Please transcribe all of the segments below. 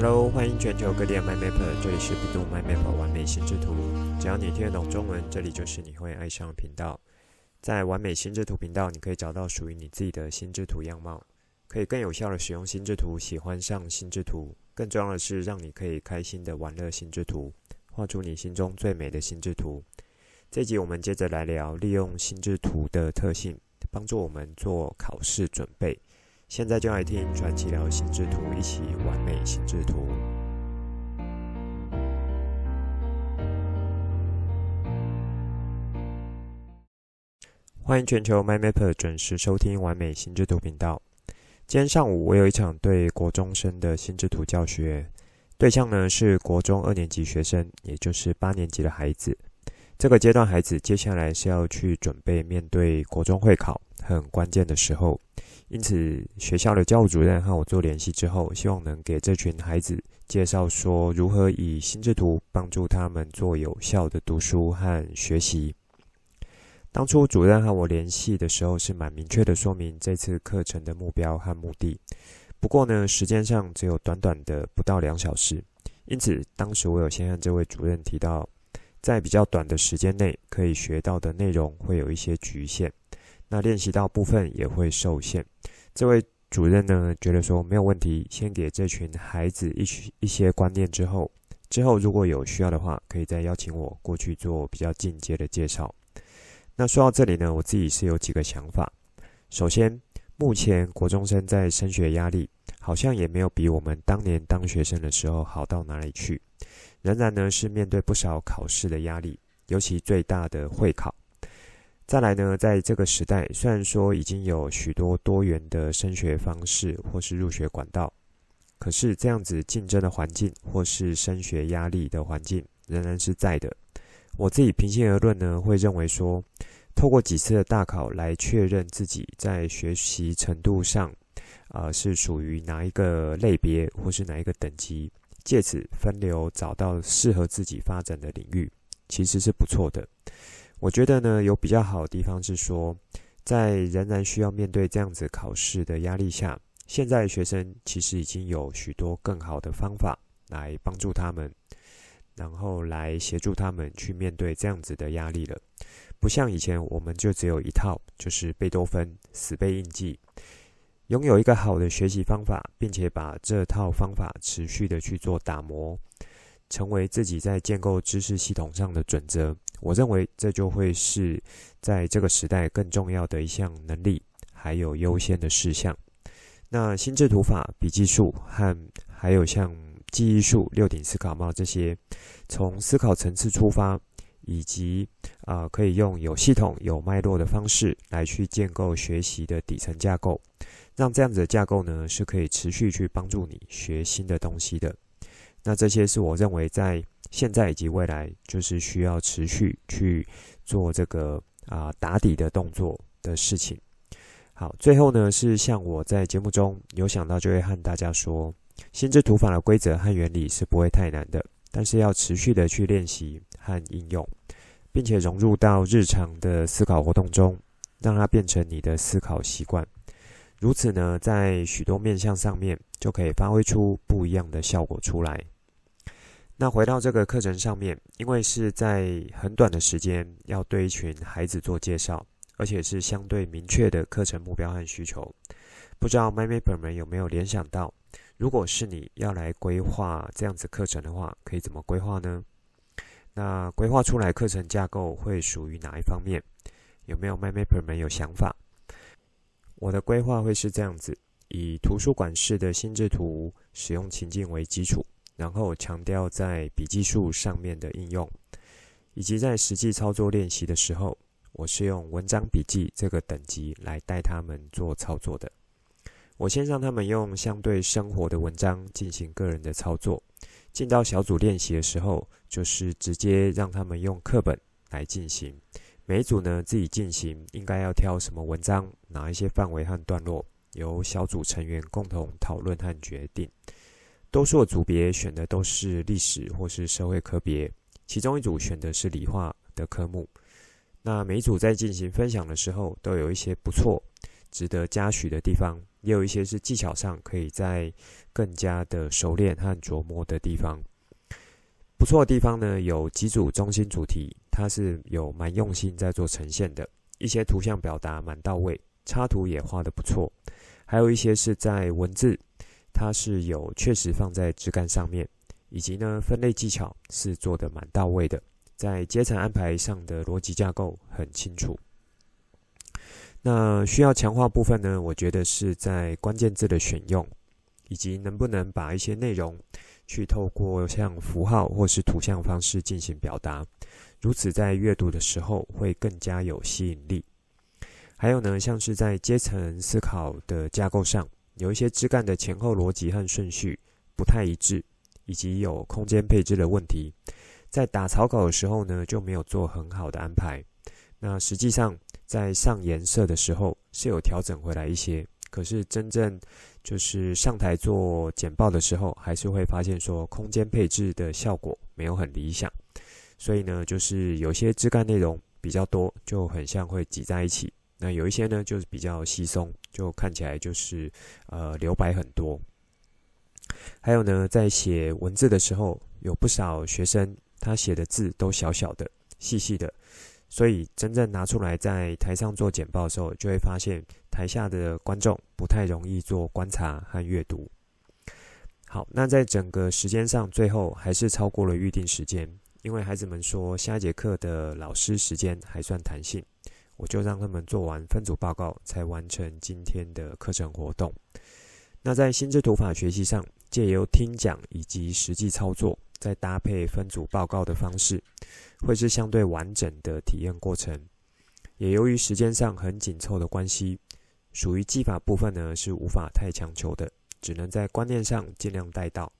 Hello，欢迎全球各地的 MyMapper，这里是 bEDU MyMapper 完美心智图。只要你听得懂中文，这里就是你会爱上的频道。在完美心智图频道，你可以找到属于你自己的心智图样貌，可以更有效的使用心智图，喜欢上心智图。更重要的是，让你可以开心的玩乐心智图，画出你心中最美的心智图。这集我们接着来聊利用心智图的特性，帮助我们做考试准备。现在就来听传奇聊心智图，一起完美心智图。欢迎全球 MyMapper 准时收听完美心智图频道。今天上午我有一场对国中生的心智图教学，对象呢是国中二年级学生，也就是八年级的孩子。这个阶段孩子接下来是要去准备面对国中会考，很关键的时候。因此，学校的教务主任和我做联系之后，希望能给这群孩子介绍说如何以心智图帮助他们做有效的读书和学习。当初主任和我联系的时候，是蛮明确的说明这次课程的目标和目的。不过呢，时间上只有短短的不到两小时，因此当时我有先和这位主任提到，在比较短的时间内可以学到的内容会有一些局限。那练习到部分也会受限。这位主任呢，觉得说没有问题，先给这群孩子一一些观念之后，之后如果有需要的话，可以再邀请我过去做比较进阶的介绍。那说到这里呢，我自己是有几个想法。首先，目前国中生在升学压力好像也没有比我们当年当学生的时候好到哪里去，仍然呢是面对不少考试的压力，尤其最大的会考。再来呢，在这个时代，虽然说已经有许多多元的升学方式或是入学管道，可是这样子竞争的环境或是升学压力的环境仍然是在的。我自己平心而论呢，会认为说，透过几次的大考来确认自己在学习程度上，呃，是属于哪一个类别或是哪一个等级，借此分流找到适合自己发展的领域，其实是不错的。我觉得呢，有比较好的地方是说，在仍然需要面对这样子考试的压力下，现在学生其实已经有许多更好的方法来帮助他们，然后来协助他们去面对这样子的压力了。不像以前，我们就只有一套，就是贝多芬死背硬记。拥有一个好的学习方法，并且把这套方法持续的去做打磨，成为自己在建构知识系统上的准则。我认为这就会是在这个时代更重要的一项能力，还有优先的事项。那心智图法、笔记术和还有像记忆术、六顶思考帽这些，从思考层次出发，以及啊、可以用有系统、有脉络的方式来去建构学习的底层架构，让这样子的架构呢是可以持续去帮助你学新的东西的。那这些是我认为在现在以及未来，就是需要持续去做这个啊、打底的动作的事情。好，最后呢是像我在节目中有想到，就会和大家说，心智图法的规则和原理是不会太难的，但是要持续的去练习和应用，并且融入到日常的思考活动中，让它变成你的思考习惯。如此呢，在许多面向上面就可以发挥出不一样的效果出来。那回到这个课程上面，因为是在很短的时间要对一群孩子做介绍，而且是相对明确的课程目标和需求，不知道 MyMapper 们有没有联想到，如果是你要来规划这样子课程的话，可以怎么规划呢？那规划出来课程架构会属于哪一方面？有没有 MyMapper 们有想法？我的规划会是这样子：以图书馆式的心智图使用情境为基础。然后强调在笔记术上面的应用，以及在实际操作练习的时候，我是用文章笔记这个等级来带他们做操作的。我先让他们用相对生活的文章进行个人的操作，进到小组练习的时候，就是直接让他们用课本来进行。每一组呢自己进行，应该要挑什么文章，哪一些范围和段落，由小组成员共同讨论和决定。多数组别选的都是历史或是社会科别，其中一组选的是理化的科目。那每组在进行分享的时候，都有一些不错、值得嘉许的地方。也有一些是技巧上可以在更加的熟练和琢磨的地方。不错的地方呢，有几组中心主题，它是有蛮用心在做呈现的，一些图像表达蛮到位，插图也画得不错，还有一些是在文字，它是有确实放在枝干上面，以及呢分类技巧是做得蛮到位的，在阶层安排上的逻辑架构很清楚。那需要强化部分呢，我觉得是在关键字的选用，以及能不能把一些内容。去透过像符号或是图像方式进行表达，如此在阅读的时候会更加有吸引力。还有呢，像是在阶层思考的架构上，有一些枝干的前后逻辑和顺序不太一致，以及有空间配置的问题，在打草稿的时候呢，就没有做很好的安排。那实际上在上颜色的时候是有调整回来一些。可是真正就是上台做简报的时候，还是会发现说空间配置的效果没有很理想，所以呢，就是有些枝干内容比较多，就很像会挤在一起；那有一些呢，就是比较稀松，就看起来就是呃留白很多。还有呢，在写文字的时候，有不少学生他写的字都小小的、细细的。所以，真正拿出来在台上做简报的时候，就会发现台下的观众不太容易做观察和阅读。好，那在整个时间上，最后还是超过了预定时间，因为孩子们说下一节课的老师时间还算弹性，我就让他们做完分组报告，才完成今天的课程活动。那在心智图法学习上，借由听讲以及实际操作。再搭配分组报告的方式，会是相对完整的体验过程。也由于时间上很紧凑的关系，属于技法部分呢，是无法太强求的，只能在观念上尽量带到，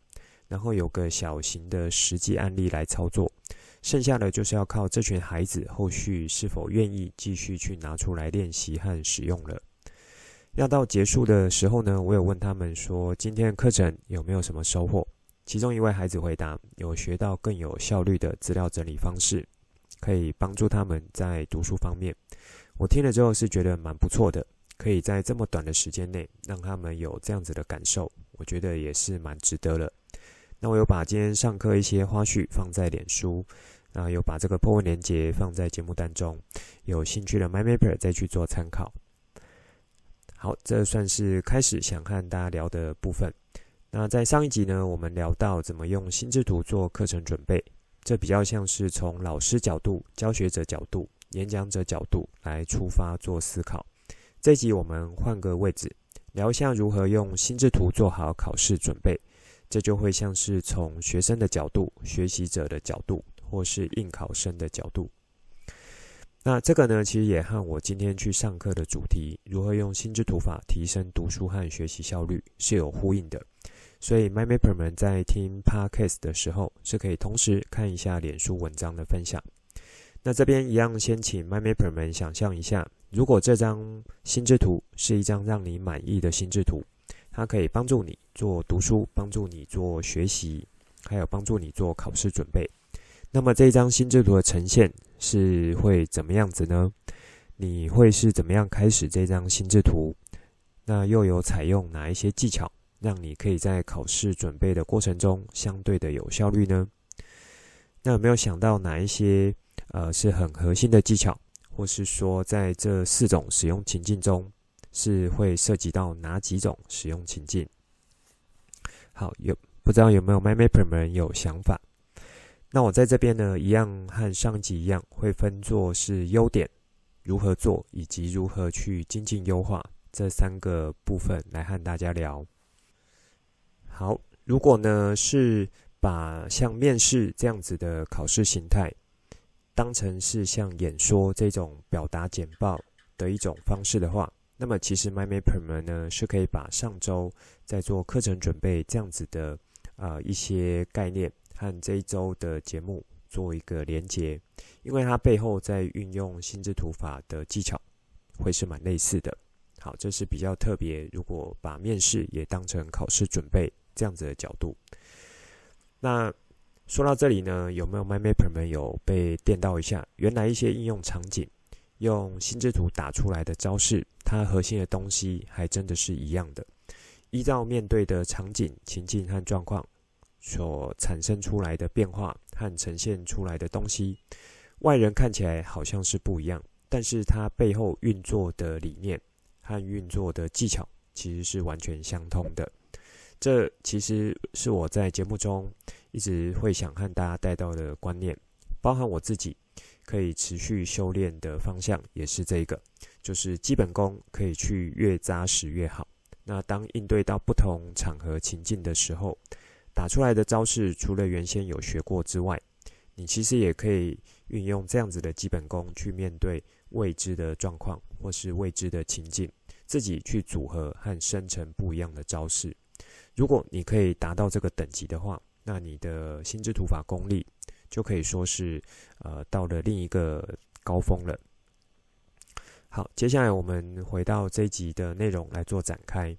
然后有个小型的实际案例来操作。剩下的就是要靠这群孩子后续是否愿意继续去拿出来练习和使用了。要到结束的时候呢，我有问他们说，今天的课程有没有什么收获？其中一位孩子回答：“有学到更有效率的资料整理方式，可以帮助他们在读书方面。”我听了之后是觉得蛮不错的，可以在这么短的时间内让他们有这样子的感受，我觉得也是蛮值得了。那我有把今天上课一些花絮放在脸书，那有把这个破文连接放在节目当中，有兴趣的 MyMapper 再去做参考。好，这算是开始想和大家聊的部分。那在上一集呢，我们聊到怎么用心智图做课程准备，这比较像是从老师角度、教学者角度、演讲者角度来出发做思考。这集我们换个位置，聊一下如何用心智图做好考试准备，这就会像是从学生的角度、学习者的角度，或是应考生的角度。那这个呢，其实也和我今天去上课的主题，如何用心智图法提升读书和学习效率，是有呼应的。所以，MyMapper 们在听 Podcast 的时候，是可以同时看一下脸书文章的分享。那这边一样，先请 MyMapper 们想象一下，如果这张心智图是一张让你满意的心智图，它可以帮助你做读书，帮助你做学习，还有帮助你做考试准备。那么，这张心智图的呈现是会怎么样子呢？你会是怎么样开始这张心智图？那又有采用哪一些技巧？让你可以在考试准备的过程中相对的有效率呢？那有没有想到哪一些呃是很核心的技巧，或是说在这四种使用情境中是会涉及到哪几种使用情境？好，有不知道有没有 MyMapper 们有想法？那我在这边呢，一样和上一集一样，会分作是优点、如何做以及如何去精进优化这三个部分来和大家聊。好，如果呢是把像面试这样子的考试形态当成是像演说这种表达简报的一种方式的话，那么其实 My m a p e r 们呢是可以把上周在做课程准备这样子的呃一些概念和这一周的节目做一个连结，因为它背后在运用心智图法的技巧会是蛮类似的。好，这是比较特别，如果把面试也当成考试准备。这样子的角度，那说到这里呢，有没有 MyMapper 们有被电到一下？原来一些应用场景用心智图打出来的招式，它核心的东西还真的是一样的。依照面对的场景、情境和状况所产生出来的变化和呈现出来的东西，外人看起来好像是不一样，但是它背后运作的理念和运作的技巧其实是完全相通的。这其实是我在节目中一直会想和大家带到的观念，包含我自己可以持续修炼的方向也是这个，就是基本功可以去越扎实越好。那当应对到不同场合情境的时候，打出来的招式除了原先有学过之外，你其实也可以运用这样子的基本功去面对未知的状况或是未知的情境，自己去组合和生成不一样的招式。如果你可以达到这个等级的话，那你的心智图法功力就可以说是呃到了另一个高峰了。好，接下来我们回到这一集的内容来做展开。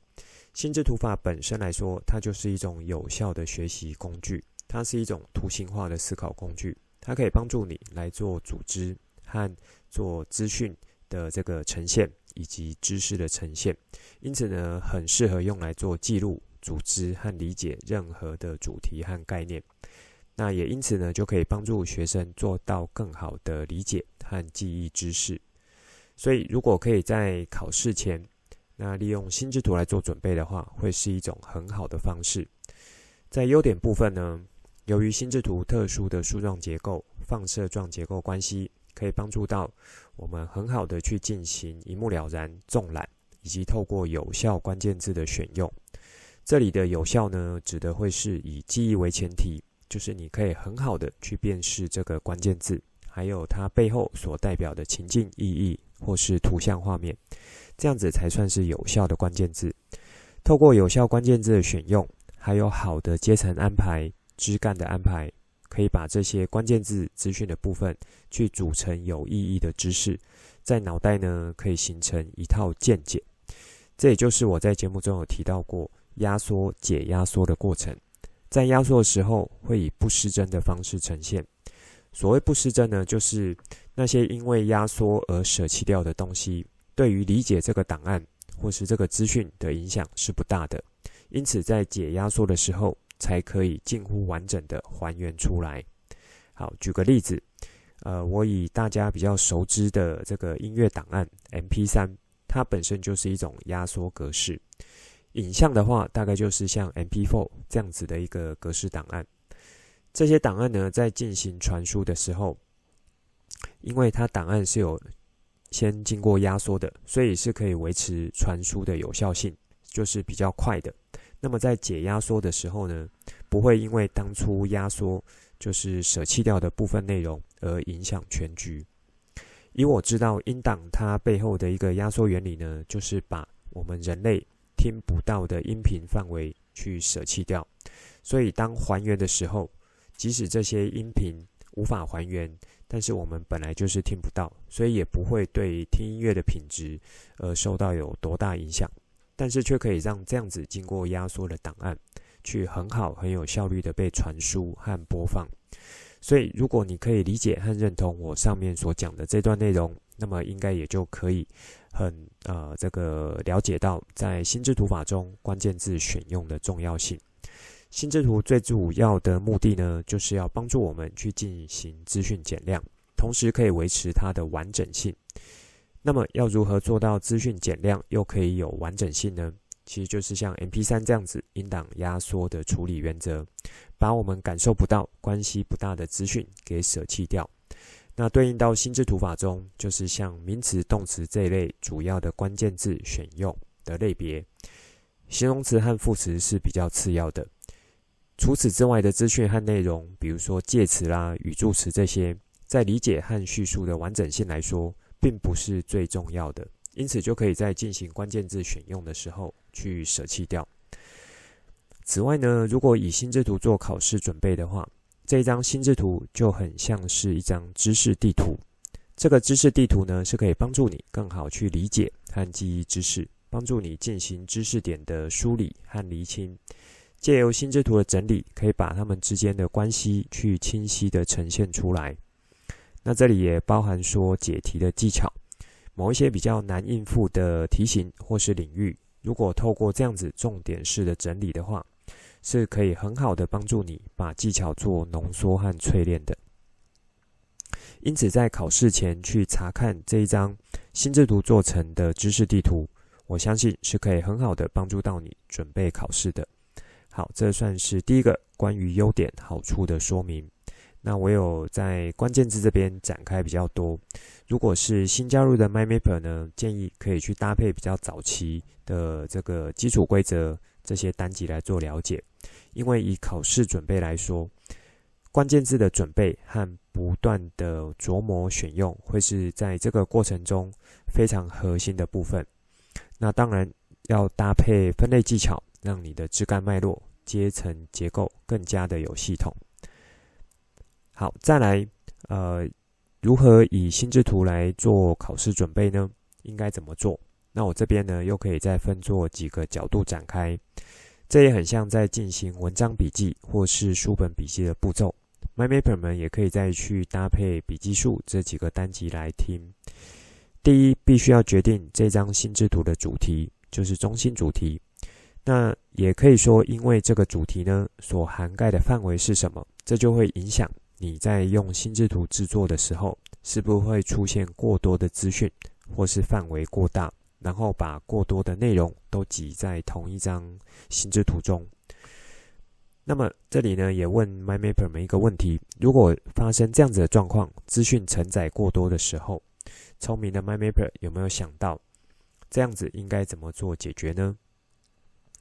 心智图法本身来说，它就是一种有效的学习工具，它是一种图形化的思考工具，它可以帮助你来做组织和做资讯的这个呈现以及知识的呈现，因此呢，很适合用来做记录、组织和理解任何的主题和概念。那也因此呢，就可以帮助学生做到更好的理解和记忆知识。所以，如果可以在考试前，那利用心智图来做准备的话，会是一种很好的方式。在优点部分呢，由于心智图特殊的树状结构、放射状结构关系，可以帮助到我们很好的去进行一目了然、纵览，以及透过有效关键字的选用。这里的有效呢，指的会是以记忆为前提，就是你可以很好的去辨识这个关键字，还有它背后所代表的情境意义。或是图像画面，这样子才算是有效的关键字。透过有效关键字的选用，还有好的阶层安排、枝干的安排，可以把这些关键字资讯的部分去组成有意义的知识，在脑袋呢可以形成一套见解。这也就是我在节目中有提到过压缩解压缩的过程。在压缩的时候，会以不失真的方式呈现。所谓不失真呢，就是那些因为压缩而舍弃掉的东西，对于理解这个档案或是这个资讯的影响是不大的。因此，在解压缩的时候，才可以近乎完整的还原出来。好，举个例子，呃，我以大家比较熟知的这个音乐档案 MP3，它本身就是一种压缩格式。影像的话，大概就是像 MP4 这样子的一个格式档案。这些档案呢，在进行传输的时候，因为它档案是有先经过压缩的，所以是可以维持传输的有效性，就是比较快的。那么在解压缩的时候呢，不会因为当初压缩就是舍弃掉的部分内容而影响全局。以我知道音档它背后的一个压缩原理呢，就是把我们人类听不到的音频范围去舍弃掉，所以当还原的时候。即使这些音频无法还原，但是我们本来就是听不到，所以也不会对听音乐的品质而受到有多大影响。但是却可以让这样子经过压缩的档案，去很好、很有效率的被传输和播放。所以，如果你可以理解和认同我上面所讲的这段内容，那么应该也就可以很呃这个了解到在心智图法中关键字选用的重要性。心智图最主要的目的呢，就是要帮助我们去进行资讯减量，同时可以维持它的完整性。那么，要如何做到资讯减量又可以有完整性呢？其实就是像 MP3 这样子音档压缩的处理原则，把我们感受不到、关系不大的资讯给舍弃掉。那对应到心智图法中，就是像名词、动词这一类主要的关键字选用的类别，形容词和副词是比较次要的。除此之外的资讯和内容，比如说介词啦、语助词这些，在理解和叙述的完整性来说，并不是最重要的，因此就可以在进行关键字选用的时候去舍弃掉。此外呢，如果以心智图做考试准备的话，这一张心智图就很像是一张知识地图。这个知识地图呢，是可以帮助你更好去理解和记忆知识，帮助你进行知识点的梳理和厘清。借由心智图的整理，可以把它们之间的关系去清晰地呈现出来。那这里也包含说解题的技巧，某一些比较难应付的题型或是领域，如果透过这样子重点式的整理的话，是可以很好的帮助你把技巧做浓缩和淬炼的。因此，在考试前去查看这一张心智图做成的知识地图，我相信是可以很好的帮助到你准备考试的。好，这算是第一个关于优点好处的说明。那我有在关键字这边展开比较多。如果是新加入的 MyMapper 呢，建议可以去搭配比较早期的这个基础规则这些单集来做了解。因为以考试准备来说，关键字的准备和不断的琢磨选用，会是在这个过程中非常核心的部分。那当然要搭配分类技巧，让你的枝干脉络、阶层结构更加的有系统。好，再来，呃，如何以心智图来做考试准备呢？应该怎么做？那我这边呢，又可以再分做几个角度展开。这也很像在进行文章笔记或是书本笔记的步骤。MyMapper 们也可以再去搭配笔记数这几个单集来听。第一，必须要决定这张心智图的主题，就是中心主题。那也可以说，因为这个主题呢，所涵盖的范围是什么，这就会影响。你在用心智图制作的时候，是不会出现过多的资讯，或是范围过大，然后把过多的内容都挤在同一张心智图中？那么这里呢，也问 MyMapper 们一个问题：如果发生这样子的状况，资讯承载过多的时候，聪明的 MyMapper 有没有想到这样子应该怎么做解决呢？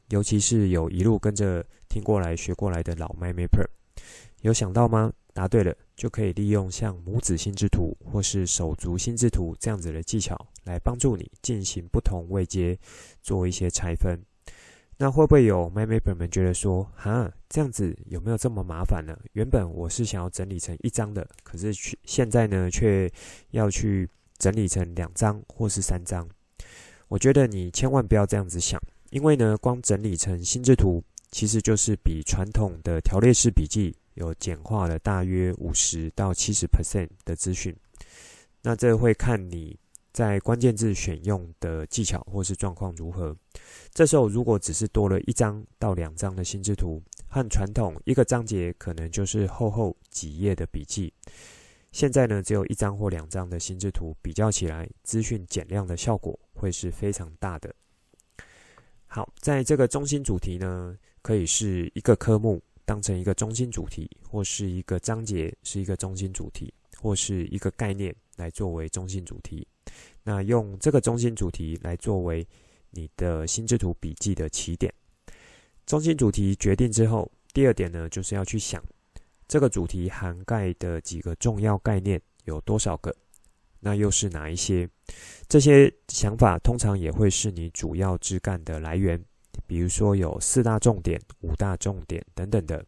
尤其是有一路跟着听过来学过来的老 MyMapper，有想到吗？答对了，就可以利用像母子心智图或是手足心智图这样子的技巧，来帮助你进行不同位阶做一些拆分。那会不会有 m y m a p e r 们觉得说，哈，这样子有没有这么麻烦呢？原本我是想要整理成一张的，可是去现在呢，却要去整理成两张或是三张。我觉得你千万不要这样子想，因为呢，光整理成心智图，其实就是比传统的条列式笔记。有简化了大约五十到七十 percent 的资讯，那这会看你在关键字选用的技巧或是状况如何。这时候如果只是多了一张到两张的心智图，和传统一个章节可能就是厚厚几页的笔记，现在呢只有一张或两张的心智图，比较起来资讯减量的效果会是非常大的。好，在这个中心主题呢，可以是一个科目。当成一个中心主题，或是一个章节是一个中心主题，或是一个概念来作为中心主题。那用这个中心主题来作为你的心智图笔记的起点。中心主题决定之后，第二点呢，就是要去想这个主题涵盖的几个重要概念有多少个，那又是哪一些？这些想法通常也会是你主要枝干的来源。比如说有四大重点、五大重点等等的，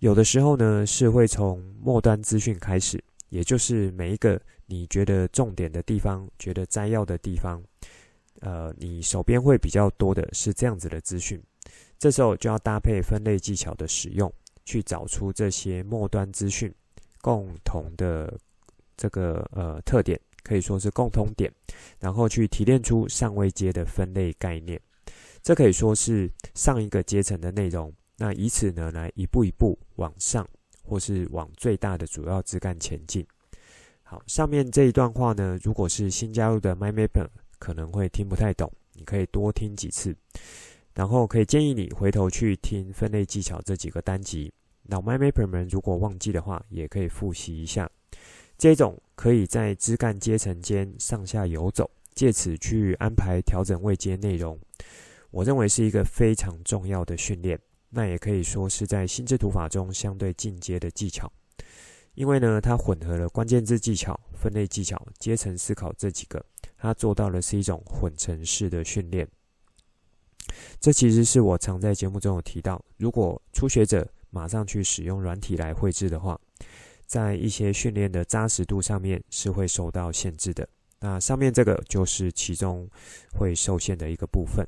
有的时候呢是会从末端资讯开始，也就是每一个你觉得重点的地方、觉得摘要的地方，呃，你手边会比较多的是这样子的资讯，这时候就要搭配分类技巧的使用，去找出这些末端资讯共同的这个呃特点，可以说是共通点，然后去提炼出上位阶的分类概念。这可以说是上一个阶层的内容，那以此呢来一步一步往上，或是往最大的主要枝干前进。好，上面这一段话呢，如果是新加入的 MyMapper 可能会听不太懂，你可以多听几次，然后可以建议你回头去听分类技巧这几个单集。老 MyMapper 们如果忘记的话，也可以复习一下。这种可以在枝干阶层间上下游走，借此去安排调整位阶内容。我认为是一个非常重要的训练，那也可以说是在心智图法中相对进阶的技巧，因为呢，它混合了关键字技巧、分类技巧、阶层思考这几个，它做到的是一种混成式的训练。这其实是我常在节目中有提到，如果初学者马上去使用软体来绘制的话，在一些训练的扎实度上面是会受到限制的。那上面这个就是其中会受限的一个部分。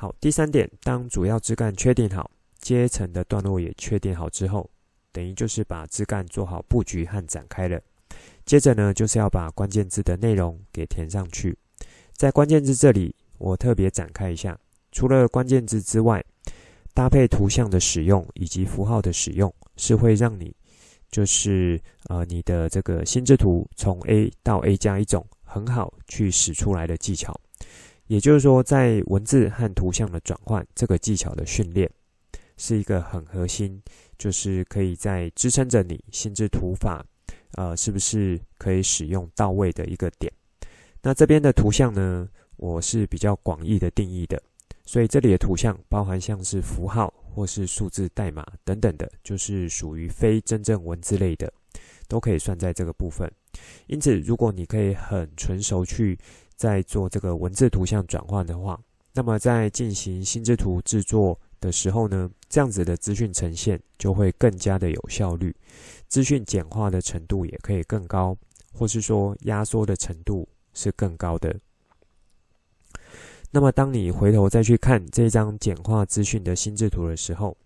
好，第三点，当主要枝干确定好，阶层的段落也确定好之后，等于就是把枝干做好布局和展开了。接着呢，就是要把关键字的内容给填上去。在关键字这里，我特别展开一下，除了关键字之外，搭配图像的使用以及符号的使用，是会让你就是呃你的这个心智图从 A 到 A 加一种很好去使出来的技巧。也就是说，在文字和图像的转换这个技巧的训练，是一个很核心，就是可以在支撑着你心智图法。呃，是不是可以使用到位的一个点？那这边的图像呢，我是比较广义的定义的，所以这里的图像包含像是符号或是数字代码等等的，就是属于非真正文字类的，都可以算在这个部分。因此，如果你可以很纯熟去在做这个文字图像转换的话，那么在进行心智图制作的时候呢，这样子的资讯呈现就会更加的有效率，资讯简化的程度也可以更高，或是说压缩的程度是更高的。那么，当你回头再去看这张简化资讯的心智图的时候，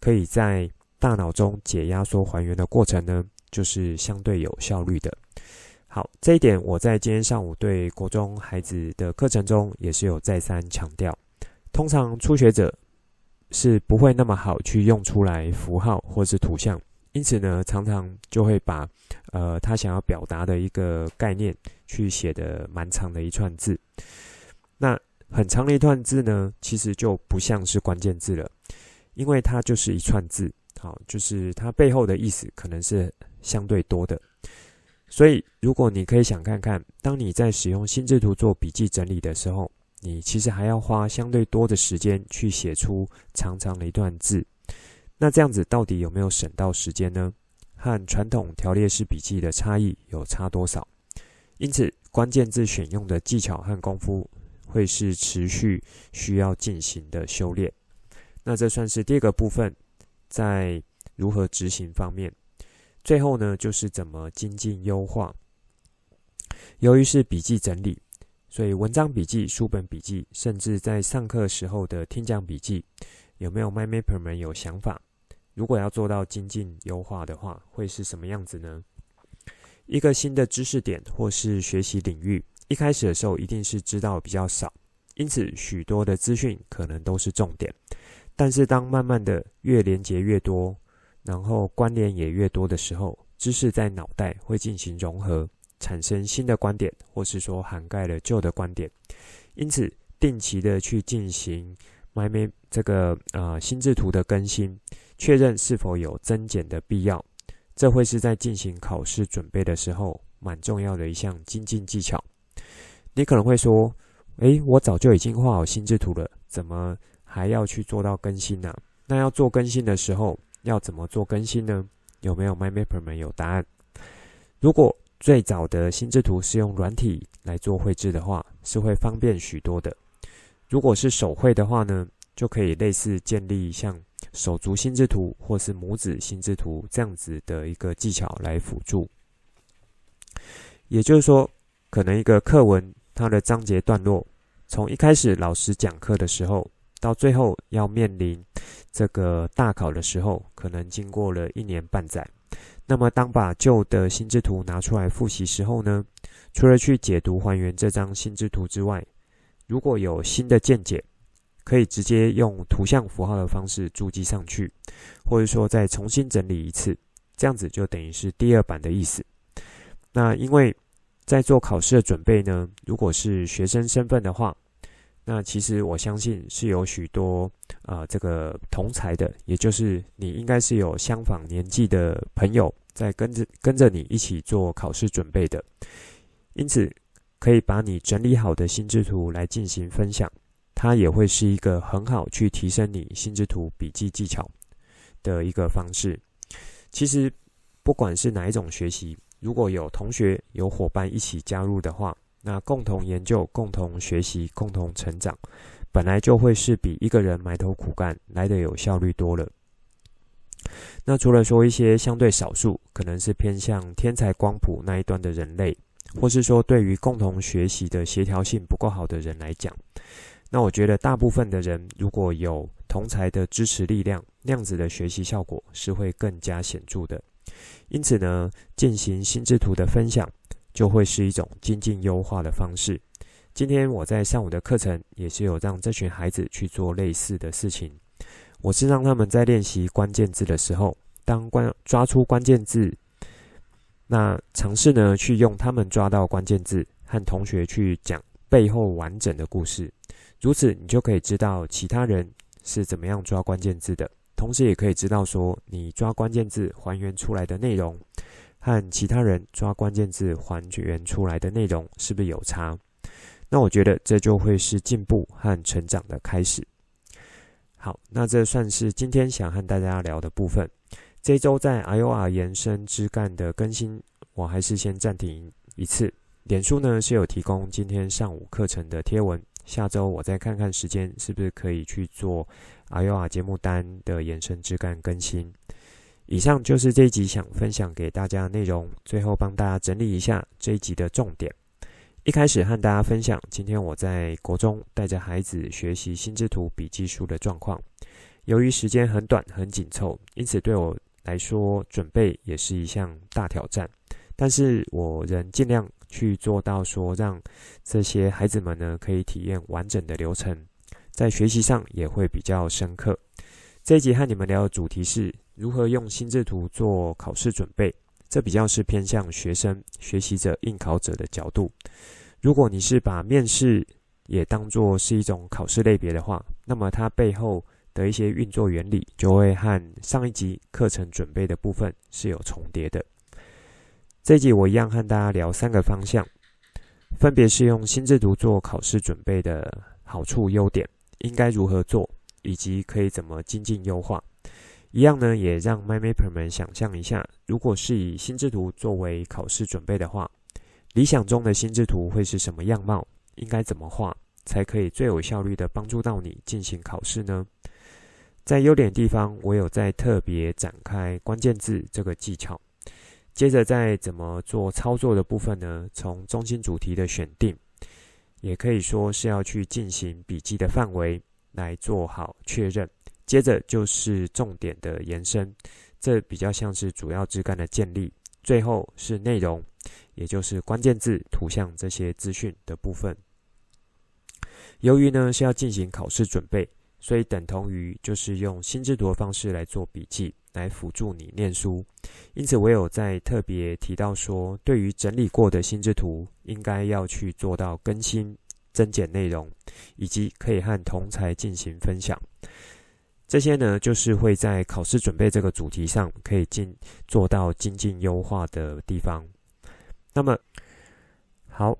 可以在大脑中解压缩还原的过程呢，就是相对有效率的。好，这一点我在今天上午对国中孩子的课程中也是有再三强调。通常初学者。是不会那么好去用出来符号或是图像，因此呢，常常就会把呃他想要表达的一个概念去写得蛮长的一串字。那很长的一段字呢，其实就不像是关键字了，因为它就是一串字，好，就是它背后的意思可能是相对多的。所以，如果你可以想看看，当你在使用心智图做笔记整理的时候，你其实还要花相对多的时间去写出长长的一段字，那这样子到底有没有省到时间呢？和传统条列式笔记的差异有差多少？因此，关键字选用的技巧和功夫会是持续需要进行的修炼。那这算是第二个部分，在如何执行方面。最后呢，就是怎么精进优化。由于是笔记整理。所以，文章笔记、书本笔记，甚至在上课时候的听讲笔记，有没有 MindMapper 们有想法？如果要做到精进优化的话，会是什么样子呢？一个新的知识点或是学习领域，一开始的时候一定是知道比较少，因此许多的资讯可能都是重点。但是，当慢慢的越连接越多，然后关联也越多的时候，知识在脑袋会进行融合。产生新的观点，或是说涵盖了旧的观点，因此定期的去进行 My Map 这个呃心智图的更新，确认是否有增减的必要，这会是在进行考试准备的时候蛮重要的一项精进技巧。你可能会说，诶，我早就已经画好心智图了，怎么还要去做到更新呢？那要做更新的时候，要怎么做更新呢？有没有 MyMapper 们有答案？如果最早的心智图是用软体来做绘制的话，是会方便许多的。如果是手绘的话呢，就可以类似建立像手足心智图或是拇指心智图这样子的一个技巧来辅助。也就是说，可能一个课文它的章节段落，从一开始老师讲课的时候，到最后要面临这个大考的时候，可能经过了一年半载。那么，当把旧的心智图拿出来复习时候呢，除了去解读还原这张心智图之外，如果有新的见解，可以直接用图像符号的方式注记上去，或者说再重新整理一次，这样子就等于是第二版的意思。那因为在做考试的准备呢，如果是学生身份的话，那其实我相信是有许多啊、这个同才的，也就是你应该是有相仿年纪的朋友在跟着跟着你一起做考试准备的，因此可以把你整理好的心智图来进行分享，它也会是一个很好去提升你心智图笔记技巧的一个方式。其实不管是哪一种学习，如果有同学有伙伴一起加入的话。那共同研究、共同学习、共同成长，本来就会是比一个人埋头苦干来得有效率多了。那除了说一些相对少数，可能是偏向天才光谱那一端的人类，或是说对于共同学习的协调性不够好的人来讲，那我觉得大部分的人如果有同才的支持力量，那样子的学习效果是会更加显著的。因此呢，进行心智图的分享就会是一种精进优化的方式。今天我在上午的课程也是有让这群孩子去做类似的事情。我是让他们在练习关键字的时候，当关抓出关键字，那尝试呢去用他们抓到关键字和同学去讲背后完整的故事。如此，你就可以知道其他人是怎么样抓关键字的，同时也可以知道说你抓关键字还原出来的内容和其他人抓关键字还原出来的内容是不是有差。那我觉得这就会是进步和成长的开始。好，那这算是今天想和大家聊的部分。这周在 IOR 延伸枝干的更新，我还是先暂停一次。脸书呢是有提供今天上午课程的贴文，下周我再看看时间是不是可以去做 IOR 节目单的延伸枝干更新。以上就是这一集想分享给大家的内容，最后帮大家整理一下这一集的重点。一开始和大家分享，今天我在国中带着孩子学习心智图笔记书的状况。由于时间很短很紧凑，因此对我来说准备也是一项大挑战。但是我仍尽量去做到，说让这些孩子们呢可以体验完整的流程，在学习上也会比较深刻。这一集和你们聊的主题是如何用心智图做考试准备。这比较是偏向学生、学习者、应考者的角度。如果你是把面试也当作是一种考试类别的话，那么它背后的一些运作原理就会和上一集课程准备的部分是有重叠的。这一集我一样和大家聊三个方向，分别是用心智图做考试准备的好处、优点，应该如何做，以及可以怎么精进优化。一样呢，也让 MyMapper 们想象一下，如果是以心智图作为考试准备的话，理想中的心智图会是什么样貌？应该怎么画，才可以最有效率地帮助到你进行考试呢？在优点地方，我有在特别展开关键字这个技巧。接着在怎么做操作的部分呢？从中心主题的选定，也可以说是要去进行笔记的范围来做好确认。接着就是重点的延伸，这比较像是主要枝干的建立。最后是内容，也就是关键字、图像这些资讯的部分。由于呢是要进行考试准备，所以等同于就是用心智图的方式来做笔记，来辅助你念书。因此，我有在特别提到说，对于整理过的心智图，应该要去做到更新、增减内容，以及可以和同才进行分享。这些呢，就是会在考试准备这个主题上可以进做到精进优化的地方。那么，好，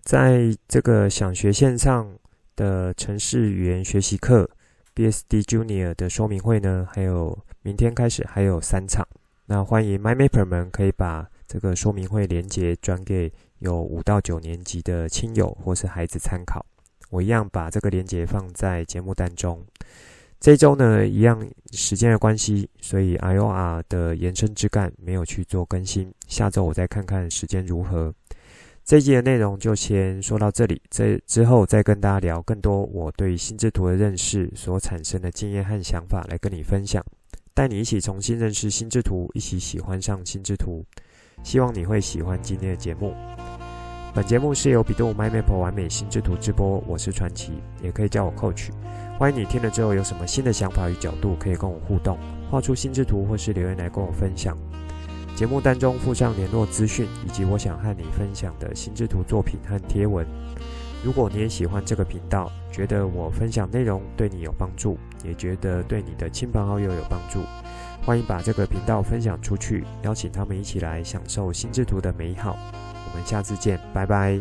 在这个想学线上的城市语言学习课 BSD Junior 的说明会呢，还有明天开始还有三场。那欢迎 MyMapper 们可以把这个说明会连接转给有五到九年级的亲友或是孩子参考。我一样把这个连接放在节目单中。这周呢，一样时间的关系，所以 IOR 的延伸枝干没有去做更新。下周我再看看时间如何。这一集的内容就先说到这里，这之后再跟大家聊更多我对心智图的认识所产生的经验和想法来跟你分享，带你一起重新认识心智图，一起喜欢上心智图。希望你会喜欢今天的节目。本节目是由比度 MyMapper 玩美心智图直播，我是传奇，也可以叫我 Coach。欢迎你听了之后有什么新的想法与角度，可以跟我互动，画出心智图或是留言来跟我分享。节目当中附上联络资讯以及我想和你分享的心智图作品和贴文。如果你也喜欢这个频道，觉得我分享内容对你有帮助，也觉得对你的亲朋好友有帮助，欢迎把这个频道分享出去，邀请他们一起来享受心智图的美好。下次见，拜拜。